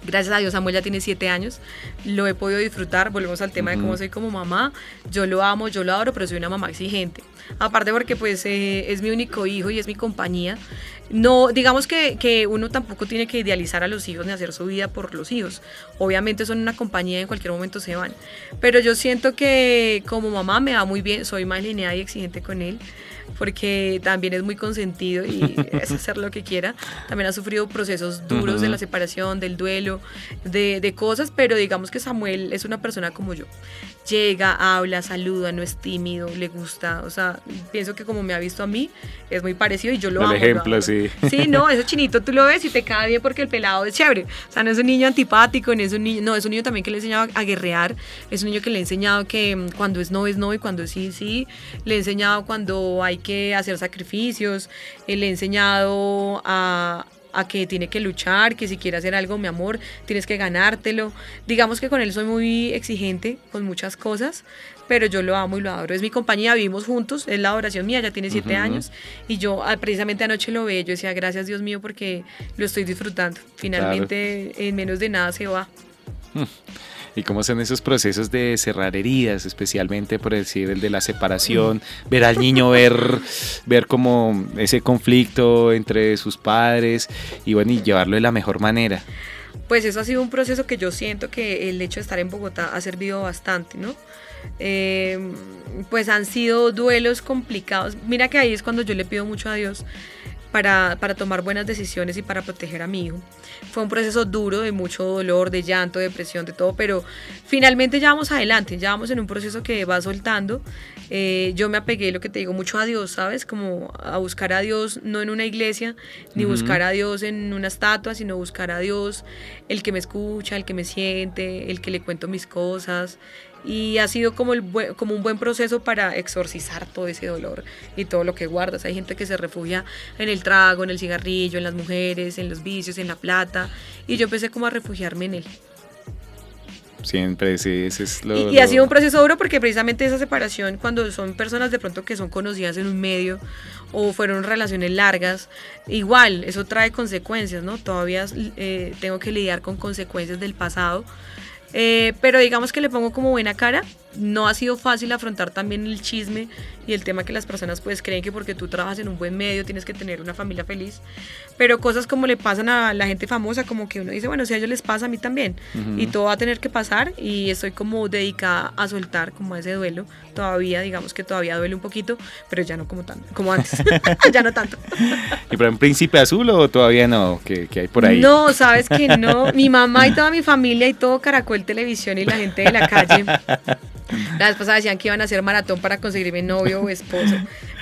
Gracias a Dios, Samuel ya tiene siete años, lo he podido disfrutar, volvemos al tema de cómo soy como mamá, yo lo amo, yo lo adoro, pero soy una mamá exigente. Aparte porque pues eh, es mi único hijo y es mi compañía. No, digamos que, que, uno tampoco tiene que idealizar a los hijos ni hacer su vida por los hijos. Obviamente son una compañía y en cualquier momento se van. Pero yo siento que como mamá me va muy bien, soy más lineal y exigente con él porque también es muy consentido y es hacer lo que quiera. También ha sufrido procesos duros de la separación, del duelo, de, de, cosas, pero digamos que Samuel es una persona como yo. Llega, habla, saluda, no es tímido, le gusta. O sea, pienso que como me ha visto a mí, es muy parecido y yo lo El amo. ejemplo, sí. Sí, no, ese chinito tú lo ves y te cae bien porque el pelado es chévere. O sea, no es un niño antipático, no es un niño, no, es un niño también que le ha enseñado a guerrear, es un niño que le ha enseñado que cuando es no es no y cuando es sí, sí. Le ha enseñado cuando hay que hacer sacrificios, eh, le he enseñado a, a que tiene que luchar, que si quiere hacer algo, mi amor, tienes que ganártelo. Digamos que con él soy muy exigente con muchas cosas, pero yo lo amo y lo adoro. Es mi compañía, vivimos juntos, es la oración mía, ya tiene siete años, y yo ah, precisamente anoche lo veía, yo decía, gracias Dios mío, porque lo estoy disfrutando. Finalmente, en menos de nada se va. Y cómo son esos procesos de cerrar heridas, especialmente por decir el de la separación, ver al niño, ver, ver como ese conflicto entre sus padres y bueno, y llevarlo de la mejor manera. Pues eso ha sido un proceso que yo siento que el hecho de estar en Bogotá ha servido bastante, ¿no? Eh, pues han sido duelos complicados. Mira que ahí es cuando yo le pido mucho a Dios para, para, tomar buenas decisiones y para proteger a mi hijo. Fue un proceso duro, de mucho dolor, de llanto, depresión, de todo, pero finalmente ya vamos adelante, ya vamos en un proceso que va soltando. Eh, yo me apegué, lo que te digo, mucho a Dios, ¿sabes? Como a buscar a Dios no en una iglesia, ni uh -huh. buscar a Dios en una estatua, sino buscar a Dios el que me escucha, el que me siente, el que le cuento mis cosas, y ha sido como, el como un buen proceso para exorcizar todo ese dolor y todo lo que guardas. Hay gente que se refugia en el trago, en el cigarrillo, en las mujeres, en los vicios, en la plata y yo empecé como a refugiarme en él. Siempre, sí, ese es lo... Y, y, ha sido un proceso duro porque precisamente esa separación, cuando son personas de pronto que son conocidas en un medio o fueron relaciones largas, igual, eso trae consecuencias, ¿no? Todavía eh, tengo que lidiar con consecuencias del pasado. Eh, pero digamos que le pongo como buena cara. No ha sido fácil afrontar también el chisme y el tema que las personas pues creen que porque tú trabajas en un buen medio tienes que tener una familia feliz. Pero cosas como le pasan a la gente famosa, como que uno dice, bueno, si a ellos les pasa, a mí también. Uh -huh. Y todo va a tener que pasar y estoy como dedicada a soltar como ese duelo. Todavía, digamos que todavía duele un poquito, pero ya no como tanto, como antes. ya no tanto. ¿Y por un príncipe azul o todavía no? ¿Qué, ¿Qué, hay por ahí? No, sabes que no. Mi mamá y toda mi familia y todo Caracol Televisión y la gente de la calle. La vez pasada decían que iban a hacer maratón para conseguirme novio o esposo.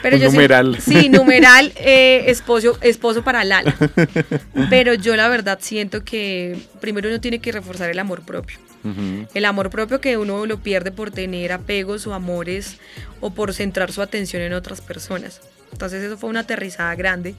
Pero yo numeral. Sí, sí numeral, eh, esposo, esposo para Lala. Pero yo la verdad siento que primero uno tiene que reforzar el amor propio. Uh -huh. El amor propio que uno lo pierde por tener apegos o amores o por centrar su atención en otras personas. Entonces eso fue una aterrizada grande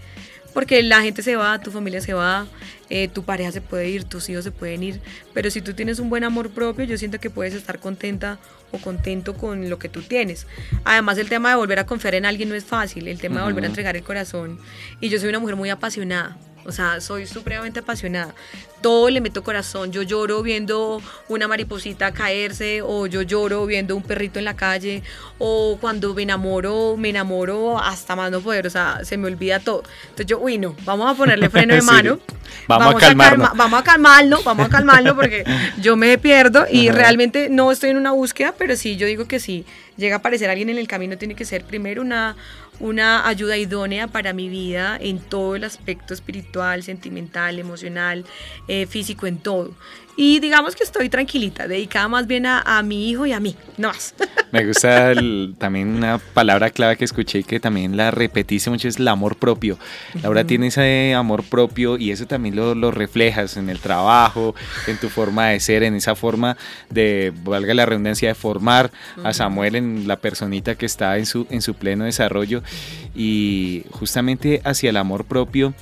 porque la gente se va, tu familia se va, eh, tu pareja se puede ir, tus hijos se pueden ir, pero si tú tienes un buen amor propio, yo siento que puedes estar contenta o contento con lo que tú tienes. Además, el tema de volver a confiar en alguien no es fácil, el tema uh -huh. de volver a entregar el corazón. Y yo soy una mujer muy apasionada, o sea, soy supremamente apasionada. Todo le meto corazón. Yo lloro viendo una mariposita caerse, o yo lloro viendo un perrito en la calle, o cuando me enamoro, me enamoro hasta más no poder. O sea, se me olvida todo. Entonces yo, uy, no, vamos a ponerle freno de mano. sí. Vamos, vamos, a calmarnos. A calma, vamos a calmarlo, vamos a calmarlo porque yo me pierdo y realmente no estoy en una búsqueda, pero sí, yo digo que sí. Llega a aparecer alguien en el camino, tiene que ser primero una, una ayuda idónea para mi vida en todo el aspecto espiritual, sentimental, emocional, eh, físico, en todo. Y digamos que estoy tranquilita, dedicada más bien a, a mi hijo y a mí, no más. Me gusta el, también una palabra clave que escuché y que también la repetiste mucho, es el amor propio. Laura uh -huh. tiene ese amor propio y eso también lo, lo, reflejas en el trabajo, en tu forma de ser, en esa forma de, valga la redundancia, de formar uh -huh. a Samuel en la personita que está en su, en su pleno desarrollo y justamente hacia el amor propio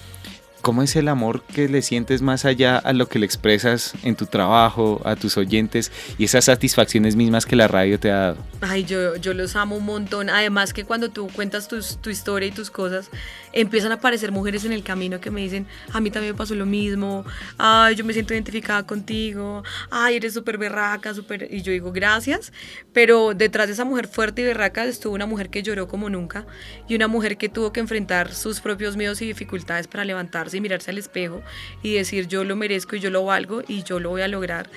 ¿Cómo es el amor que le sientes más allá a lo que le expresas en tu trabajo, a tus oyentes y esas satisfacciones mismas que la radio te ha dado? Ay, yo, yo los amo un montón. Además que cuando tú cuentas tu, tu historia y tus cosas, empiezan a aparecer mujeres en el camino que me dicen, a mí también me pasó lo mismo, ay, yo me siento identificada contigo, ay, eres súper berraca, súper... Y yo digo, gracias, pero detrás de esa mujer fuerte y berraca estuvo una mujer que lloró como nunca y una mujer que tuvo que enfrentar sus propios miedos y dificultades para levantarse y mirarse al espejo y decir yo lo merezco y yo lo valgo y yo lo voy a lograr.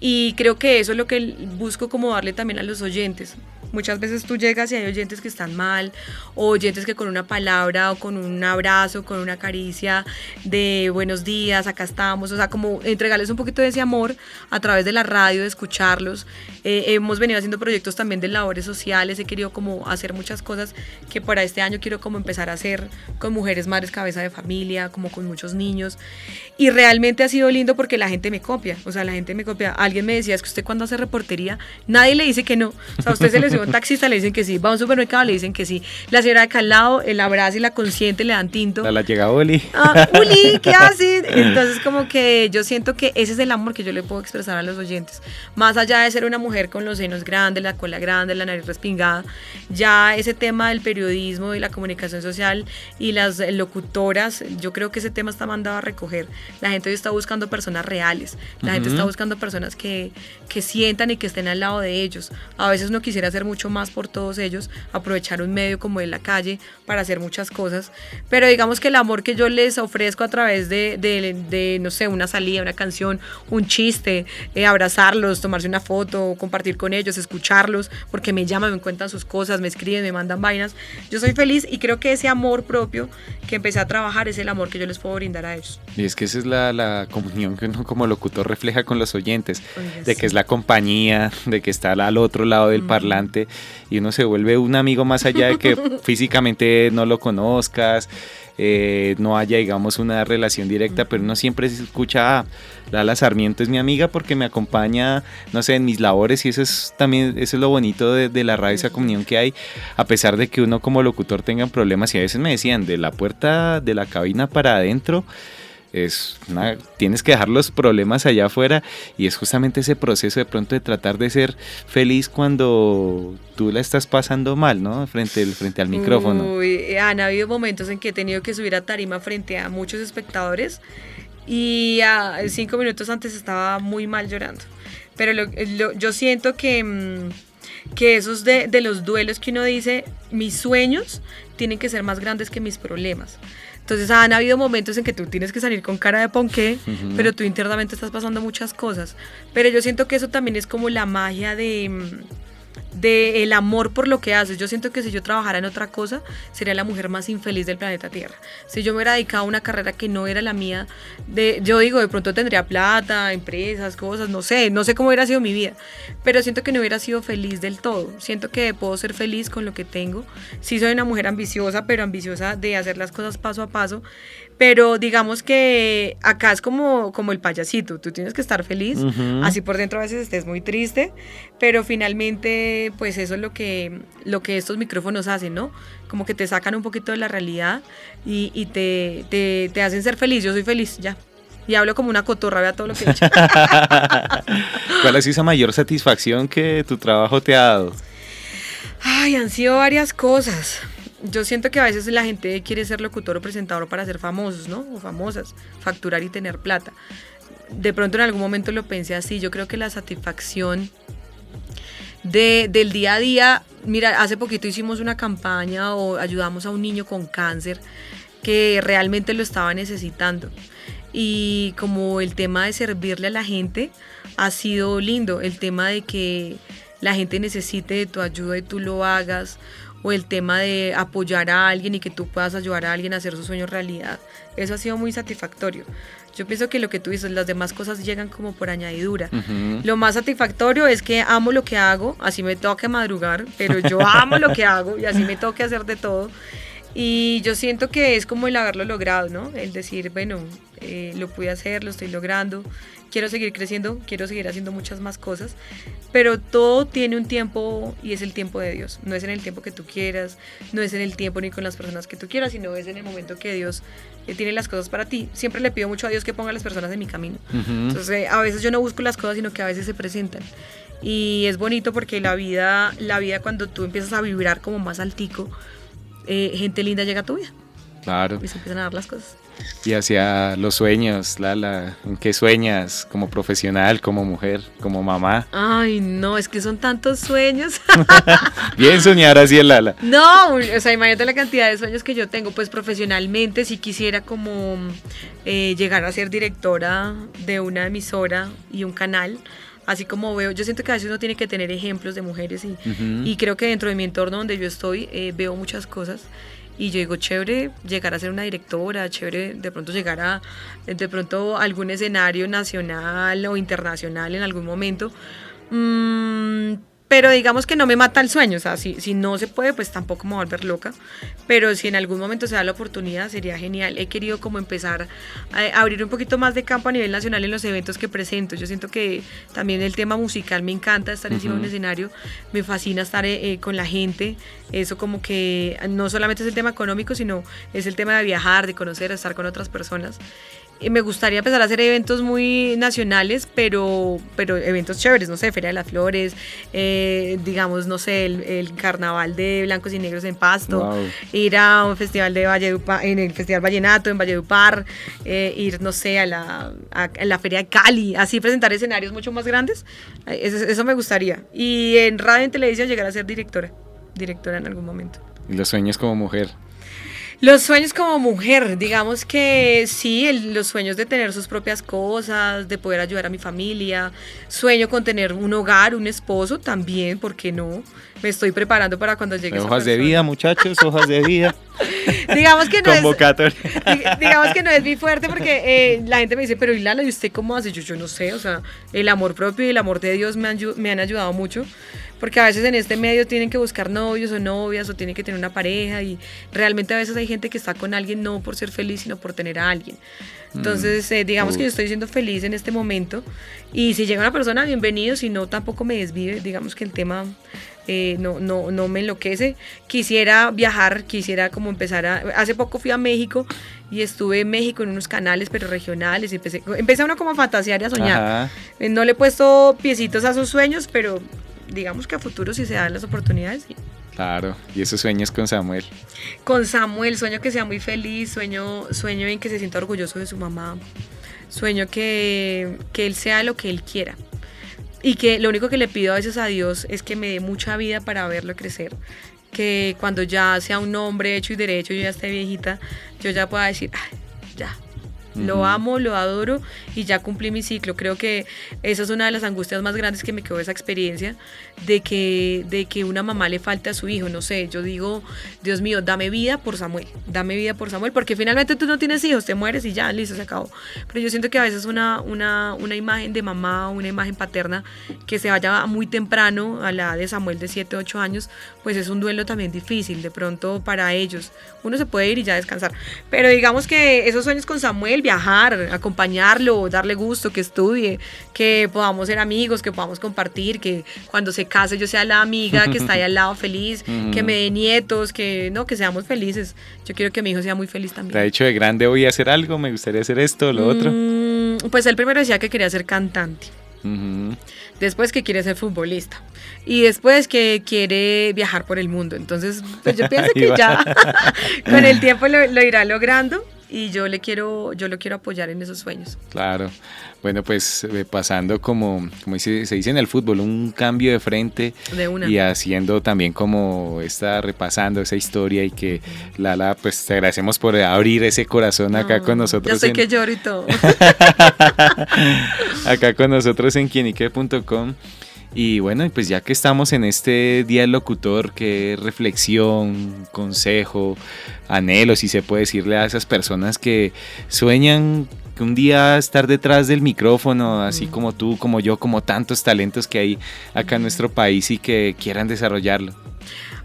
Y creo que eso es lo que busco como darle también a los oyentes. Muchas veces tú llegas y hay oyentes que están mal, o oyentes que con una palabra o con un abrazo, con una caricia de buenos días, acá estamos, o sea, como entregarles un poquito de ese amor a través de la radio, de escucharlos. Eh, hemos venido haciendo proyectos también de labores sociales, he querido como hacer muchas cosas que para este año quiero como empezar a hacer con mujeres madres cabeza de familia, como con muchos niños. Y realmente ha sido lindo porque la gente me copia, o sea, la gente me copia. Alguien me decía, es que usted cuando hace reportería, nadie le dice que no. O sea, usted se le un taxista, le dicen que sí. Va a un supermercado, le dicen que sí. La señora de acá al lado, el abrazo y la consciente le dan tinto. A la llega Uli. Ah, Uli, ¿qué haces? Entonces, como que yo siento que ese es el amor que yo le puedo expresar a los oyentes. Más allá de ser una mujer con los senos grandes, la cola grande, la nariz respingada, ya ese tema del periodismo y la comunicación social y las locutoras, yo creo que ese tema está mandado a recoger. La gente hoy está buscando personas reales. La gente está buscando personas que, que sientan y que estén al lado de ellos. A veces no quisiera hacer mucho más por todos ellos, aprovechar un medio como en la calle para hacer muchas cosas, pero digamos que el amor que yo les ofrezco a través de, de, no sé, una salida, una canción, un chiste, eh, abrazarlos, tomarse una foto, compartir con ellos, escucharlos, porque me llaman, me cuentan sus cosas, me escriben, me mandan vainas, yo soy feliz y creo que ese amor propio que empecé a trabajar es el amor que yo les puedo brindar a ellos. Y es que esa es la, la comunión que uno como locutor refleja con los oyentes, de que es la compañía, de que está al otro lado del parlante y uno se vuelve un amigo más allá de que físicamente no lo conozcas, eh, no haya, digamos, una relación directa, pero uno siempre se escucha, ah, Lala Sarmiento es mi amiga porque me acompaña, no sé, en mis labores y eso es también, eso es lo bonito de, de la radio, esa comunión que hay, a pesar de que uno como locutor tenga problemas y a veces me decían, de la puerta de la cabina para adentro, es tienes que dejar los problemas allá afuera y es justamente ese proceso de pronto de tratar de ser feliz cuando tú la estás pasando mal, ¿no? Frente, frente al micrófono. Uy, han habido momentos en que he tenido que subir a tarima frente a muchos espectadores y a cinco minutos antes estaba muy mal llorando. Pero yo siento que, mm, que esos de, de los duelos que uno dice, mis sueños tienen que ser más grandes que mis problemas. Entonces han habido momentos en que tú tienes que salir con cara de ponqué, pero tú internamente estás pasando muchas cosas. Pero yo siento que eso también es como la magia de mm, de amor por lo que haces. Yo siento que si yo trabajara en otra cosa, sería la mujer más infeliz del planeta Tierra. Si yo me hubiera dedicado a una carrera que no era la mía, de, yo digo, de pronto tendría plata, empresas, cosas, no sé, no sé cómo hubiera sido mi vida, pero siento que no hubiera sido feliz del todo. Siento que puedo ser feliz con lo que tengo. Sí soy una mujer ambiciosa, pero ambiciosa de hacer las cosas paso a paso. Pero digamos que acá es como, como el payasito, tú tienes que estar feliz, así por dentro a veces estés muy triste, pero finalmente pues eso es lo que, lo que estos micrófonos hacen, ¿no? Como que te sacan un poquito de la realidad y, y te, te, te, hacen ser feliz, yo soy feliz, ya. Y hablo como una cotorra, vea todo lo que he hecho. ¿Cuál es esa mayor satisfacción que tu trabajo te ha dado? Ay, han sido varias cosas yo siento que a veces la gente quiere ser locutor o presentador para ser famosos, ¿no? O famosas, facturar y tener plata. De pronto en algún momento lo pensé así. Yo creo que la satisfacción de, del día a día, mira, hace poquito hicimos una campaña o ayudamos a un niño con cáncer que realmente lo estaba necesitando. Y como el tema de servirle a la gente ha sido lindo, el tema de que la gente necesite de tu ayuda y tú lo hagas o el tema de apoyar a alguien y que tú puedas ayudar a alguien a hacer su sueño realidad. Eso ha sido muy satisfactorio. Yo pienso que lo que tú dices, las demás cosas llegan como por añadidura. Lo más satisfactorio es que amo lo que hago, así me toca madrugar, pero yo amo lo que hago y así me toca hacer de todo. Y yo siento que es como el haberlo logrado, ¿no? El decir, bueno, eh, lo pude hacer, lo estoy logrando, quiero seguir creciendo, quiero seguir haciendo muchas más cosas, pero todo tiene un tiempo y es el tiempo de Dios. No es en el tiempo que tú quieras, no es en el tiempo ni con las personas que tú quieras, sino es en el momento que Dios eh, tiene las cosas para ti. Siempre le pido mucho a Dios que ponga las personas en mi camino. Entonces, eh, a veces yo no busco las cosas, sino que a veces se presentan. Y es bonito porque la vida, la vida cuando tú empiezas a vibrar como más altico, eh, gente linda llega a tu vida. Claro. Y se empiezan a dar las cosas. Y hacia los sueños, Lala, ¿en qué sueñas como profesional, como mujer, como mamá? Ay, no, es que son tantos sueños. Bien soñar así el Lala. No, o sea, imagínate la cantidad de sueños que yo tengo, pues profesionalmente, si quisiera como eh, llegar a ser directora de una emisora y un canal así como veo, yo siento que a veces uno tiene que tener ejemplos de mujeres y, y creo que dentro de mi entorno donde yo estoy eh, veo muchas cosas y yo digo, chévere llegar a ser una directora, chévere de pronto llegar a de pronto algún escenario nacional o internacional en algún momento. Mm, pero digamos que no me mata el sueño, o sea, si, si no se puede, pues tampoco me voy a volver loca, pero si en algún momento se da la oportunidad, sería genial. He querido como empezar a abrir un poquito más de campo a nivel nacional en los eventos que presento. Yo siento que también el tema musical me encanta estar encima de un escenario, me fascina estar eh, eh, con la gente, eso como que no solamente es el tema económico, sino es el tema de viajar, de conocer, de estar con otras personas me gustaría empezar a hacer eventos muy nacionales, pero, pero eventos chéveres, no sé, Feria de las Flores, eh, digamos, no sé, el, carnaval de blancos y negros en Pasto, ir a un festival de Valledupar, en el Festival Vallenato en Valledupar, eh, ir, no sé, a la, a, la Feria de Cali, así presentar escenarios mucho más grandes, eso, eso me gustaría. Y en radio y en televisión llegar a ser directora, directora en algún momento. Y los sueños como mujer. Los sueños como mujer, digamos que sí, los sueños de tener sus propias cosas, de poder ayudar a mi familia, sueño con tener un hogar, un esposo también, ¿por qué no? Me estoy preparando para cuando llegue. Hojas de vida, muchachos, hojas de vida. digamos que no es digamos que no es mi fuerte porque eh, la gente me dice, pero ¿y Lala, ¿y usted cómo hace? Yo, yo no sé, o sea, el amor propio y el amor de Dios me han, me han ayudado mucho porque a veces en este medio tienen que buscar novios o novias o tienen que tener una pareja y realmente a veces hay gente que está con alguien no por ser feliz, sino por tener a alguien. Entonces, eh, digamos que yo estoy siendo feliz en este momento y si llega una persona, bienvenido, si no, tampoco me desvive, digamos que el tema eh, no, no, no me enloquece. Quisiera viajar, quisiera como empezar a... Hace poco fui a México y estuve en México en unos canales, pero regionales. Y empecé, empecé uno como a fantasear y a soñar. Eh, no le he puesto piecitos a sus sueños, pero digamos que a futuro si se dan las oportunidades. Claro, y esos sueños con Samuel. Con Samuel, sueño que sea muy feliz, sueño, sueño en que se sienta orgulloso de su mamá, sueño que, que él sea lo que él quiera. Y que lo único que le pido a veces a Dios es que me dé mucha vida para verlo crecer. Que cuando ya sea un hombre hecho y derecho, yo ya esté viejita, yo ya pueda decir, ya, lo amo, lo adoro y ya cumplí mi ciclo. Creo que esa es una de las angustias más grandes que me quedó esa experiencia de que, de que una mamá le falte a su hijo. No sé, yo digo, Dios mío, dame vida por Samuel, dame vida por Samuel, porque finalmente tú no tienes hijos, te mueres y ya, listo, se acabó. Pero yo siento que a veces una, una, una imagen de mamá, una imagen paterna que se vaya muy temprano a la de Samuel de 7, 8 años, pues es un duelo también difícil de pronto para ellos. Uno se puede ir y ya descansar. Pero digamos que esos sueños con Samuel, viajar, acompañarlo, darle gusto, que estudie, que podamos ser amigos, que podamos compartir, que cuando se case yo sea la amiga que está ahí al lado feliz, que me dé nietos, que no, que seamos felices. Yo quiero que mi hijo sea muy feliz también. ¿Te ha dicho de grande voy a hacer algo? ¿Me gustaría hacer esto lo otro? Mm, pues él primero decía que quería ser cantante. Después que quiere ser futbolista. Y después que quiere viajar por el mundo. Entonces, pues yo pienso que ya con el tiempo lo irá logrando y yo le quiero, yo lo quiero apoyar en esos sueños. Claro. Bueno, pues eh, pasando como, como se dice en el fútbol, un cambio de frente de una. y haciendo también como está repasando esa historia y que Lala, pues te agradecemos por abrir ese corazón acá con nosotros. Yo sé que lloro y todo. acá con nosotros en quienique.com. Y bueno, pues ya que estamos en este día del locutor, qué reflexión, consejo, anhelo, si se puede decirle a esas personas que sueñan que un día estar detrás del micrófono, así mm. como tú, como yo, como tantos talentos que hay acá en nuestro país y que quieran desarrollarlo.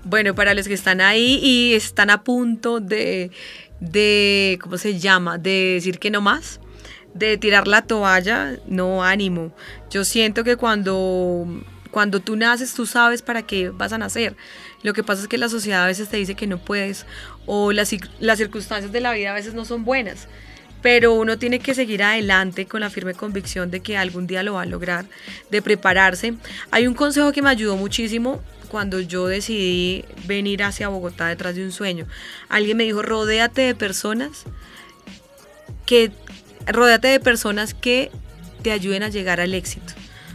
Bueno, para los que están ahí y están a punto de, de ¿cómo se llama? De decir que no más, de tirar la toalla, no ánimo. Yo siento que cuando, cuando tú naces, tú sabes para qué vas a nacer. Lo que pasa es que la sociedad a veces te dice que no puedes o las, las circunstancias de la vida a veces no son buenas pero uno tiene que seguir adelante con la firme convicción de que algún día lo va a lograr, de prepararse. Hay un consejo que me ayudó muchísimo cuando yo decidí venir hacia Bogotá detrás de un sueño. Alguien me dijo, rodéate de personas que, rodéate de personas que te ayuden a llegar al éxito.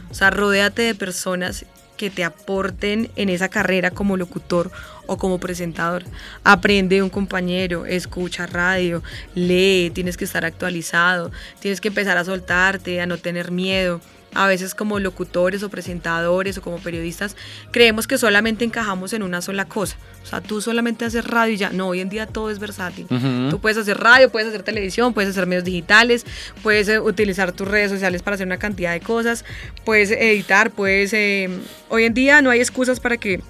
O sea, rodéate de personas que te aporten en esa carrera como locutor o como presentador. Aprende un compañero, escucha radio, lee, tienes que estar actualizado, tienes que empezar a soltarte, a no tener miedo. A veces como locutores o presentadores o como periodistas creemos que solamente encajamos en una sola cosa. O sea, tú solamente haces radio y ya. No, hoy en día todo es versátil. Tú puedes hacer radio, puedes hacer televisión, puedes hacer medios digitales, puedes eh, utilizar tus redes sociales para hacer una cantidad de cosas, puedes editar, puedes... Eh, hoy en día no hay excusas para que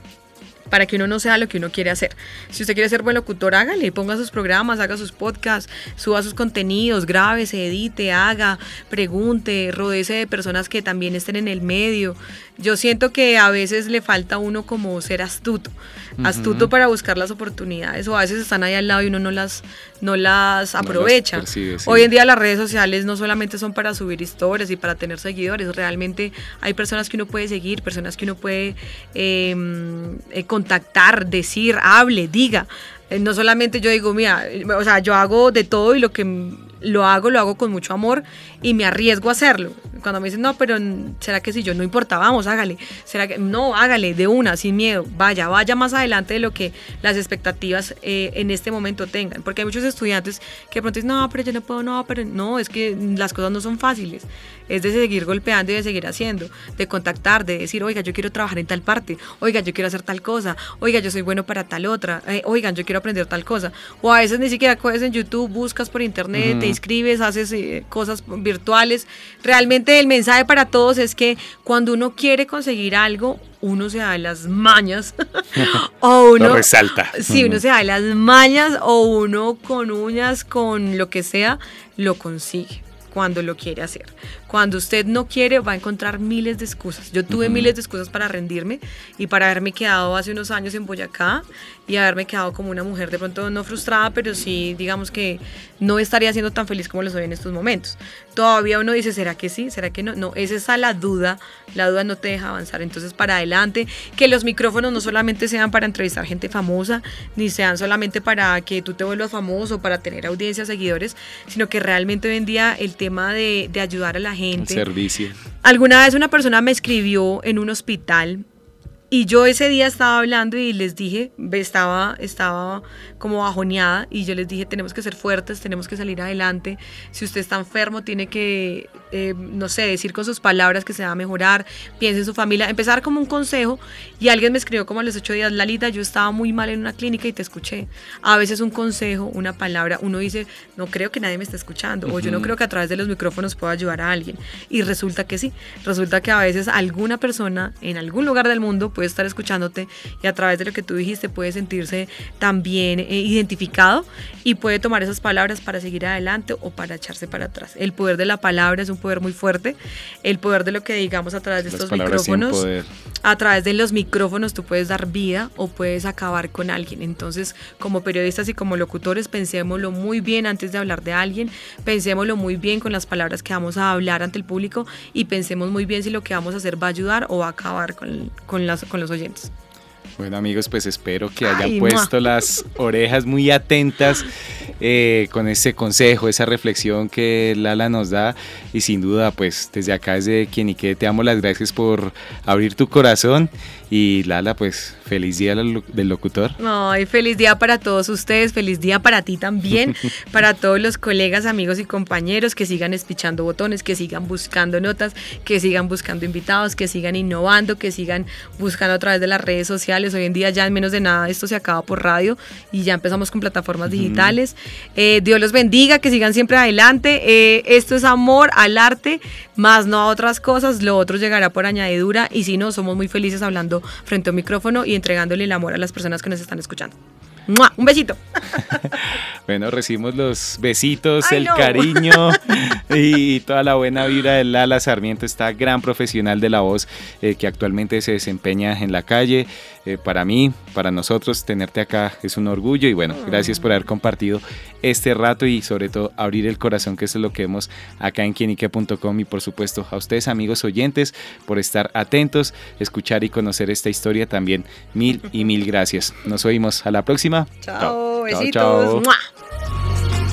para que uno no sea lo que uno quiere hacer. Si usted quiere ser buen locutor, hágale, ponga sus programas, haga sus podcasts, suba sus contenidos, grabe, se edite, haga, pregunte, rodece de personas que también estén en el medio. Yo siento que a veces le falta a uno como ser astuto, astuto para buscar las oportunidades o a veces están ahí al lado y uno no las, no las aprovecha. Hoy en día las redes sociales no solamente son para subir historias y para tener seguidores, realmente hay personas que uno puede seguir, personas que uno puede em, eh, contactar, decir, hable, diga. Eh, no solamente yo digo, mira, o sea, yo hago de todo y lo que lo hago, lo hago con mucho amor y me arriesgo a hacerlo. Cuando me dicen, no, pero ¿será que si yo no importa? Vamos, hágale. ¿Será que no, hágale de una, sin miedo? Vaya, vaya más adelante de lo que las expectativas eh, en este momento tengan. Porque hay muchos estudiantes que de pronto dicen, no, pero yo no puedo, no, pero no, es que las cosas no son fáciles. Es de seguir golpeando y de seguir haciendo, de contactar, de decir, oiga, yo quiero trabajar en tal parte, oiga, yo quiero hacer tal cosa, oiga, yo soy bueno para tal otra, eh, oigan, yo quiero aprender tal cosa. O a veces ni siquiera coges en YouTube, buscas por internet, te inscribes, haces eh, cosas virtuales. Realmente el mensaje para todos es que cuando uno quiere conseguir algo, uno se da las mañas o uno lo resalta. Sí, uno se da las mañas o uno con uñas, con lo que sea, lo consigue cuando lo quiere hacer. Cuando usted no quiere, va a encontrar miles de excusas. Yo tuve miles de excusas para rendirme y para haberme quedado hace unos años en Boyacá y haberme quedado como una mujer de pronto no frustrada, pero sí, digamos que no estaría siendo tan feliz como lo soy en estos momentos. Todavía uno dice, ¿será que sí? ¿Será que no? No, es esa la duda. La duda no te deja avanzar. Entonces, para adelante, que los micrófonos no solamente sean para entrevistar gente famosa, ni sean solamente para que tú te vuelvas famoso, para tener audiencias, seguidores, sino que realmente hoy en día el tema de, de ayudar a la gente. Servicio. Alguna vez una persona me escribió en un hospital y yo ese día estaba hablando y les dije, estaba, estaba como bajoneada y yo les dije, tenemos que ser fuertes, tenemos que salir adelante. Si usted está enfermo, tiene que, eh, no sé, decir con sus palabras que se va a mejorar, piense en su familia, empezar como un consejo. Y alguien me escribió como a los ocho días, Lalita, yo estaba muy mal en una clínica y te escuché. A veces un consejo, una palabra, uno dice, no creo que nadie me esté escuchando o yo no creo que a través de los micrófonos pueda ayudar a alguien. Y resulta que sí, resulta que a veces alguna persona en algún lugar del mundo puede estar escuchándote y a través de lo que tú dijiste puede sentirse también eh, identificado y puede tomar esas palabras para seguir adelante o para echarse para atrás. El poder de la palabra es un poder muy fuerte. El poder de lo que digamos a través de estos micrófonos, a través de los micrófonos tú puedes dar vida o puedes acabar con alguien. Entonces, como periodistas y como locutores, pensémoslo muy bien antes de hablar de alguien, pensémoslo muy bien con las palabras que vamos a hablar ante el público y pensemos muy bien si lo que vamos a hacer va a ayudar o va a acabar con, con, las, con los oyentes. Bueno amigos, pues espero que hayan puesto las orejas muy atentas eh, con ese consejo, esa reflexión que Lala nos da. Y sin duda pues desde acá desde quien y que te amo las gracias por abrir tu corazón. Y Lala, pues feliz día del locutor. Ay, feliz día para todos ustedes, feliz día para ti también, para todos los colegas, amigos y compañeros que sigan espichando botones, que sigan buscando notas, que sigan buscando invitados, que sigan innovando, que sigan buscando a través de las redes sociales digitales. Hoy en día ya en menos de nada esto se acaba por radio y ya empezamos con plataformas digitales. Eh, Dios los bendiga, que sigan siempre adelante. Eh, esto es amor al arte, más no a otras cosas. Lo otro llegará por añadidura y si no, somos muy felices hablando frente a un micrófono y entregándole el amor a las personas que nos están escuchando. Un besito. bueno, recibimos los besitos, el cariño y toda la buena vida de Lala Sarmiento, esta gran profesional de la voz eh, que actualmente se desempeña en la calle. Eh, para mí, para nosotros, tenerte acá es un orgullo y bueno, gracias por haber compartido este rato y sobre todo abrir el corazón, que eso es lo que vemos acá en quienique.com y por supuesto a ustedes amigos oyentes por estar atentos, escuchar y conocer esta historia también. Mil y mil gracias. Nos oímos a la próxima. Chao, chao besitos. Chao.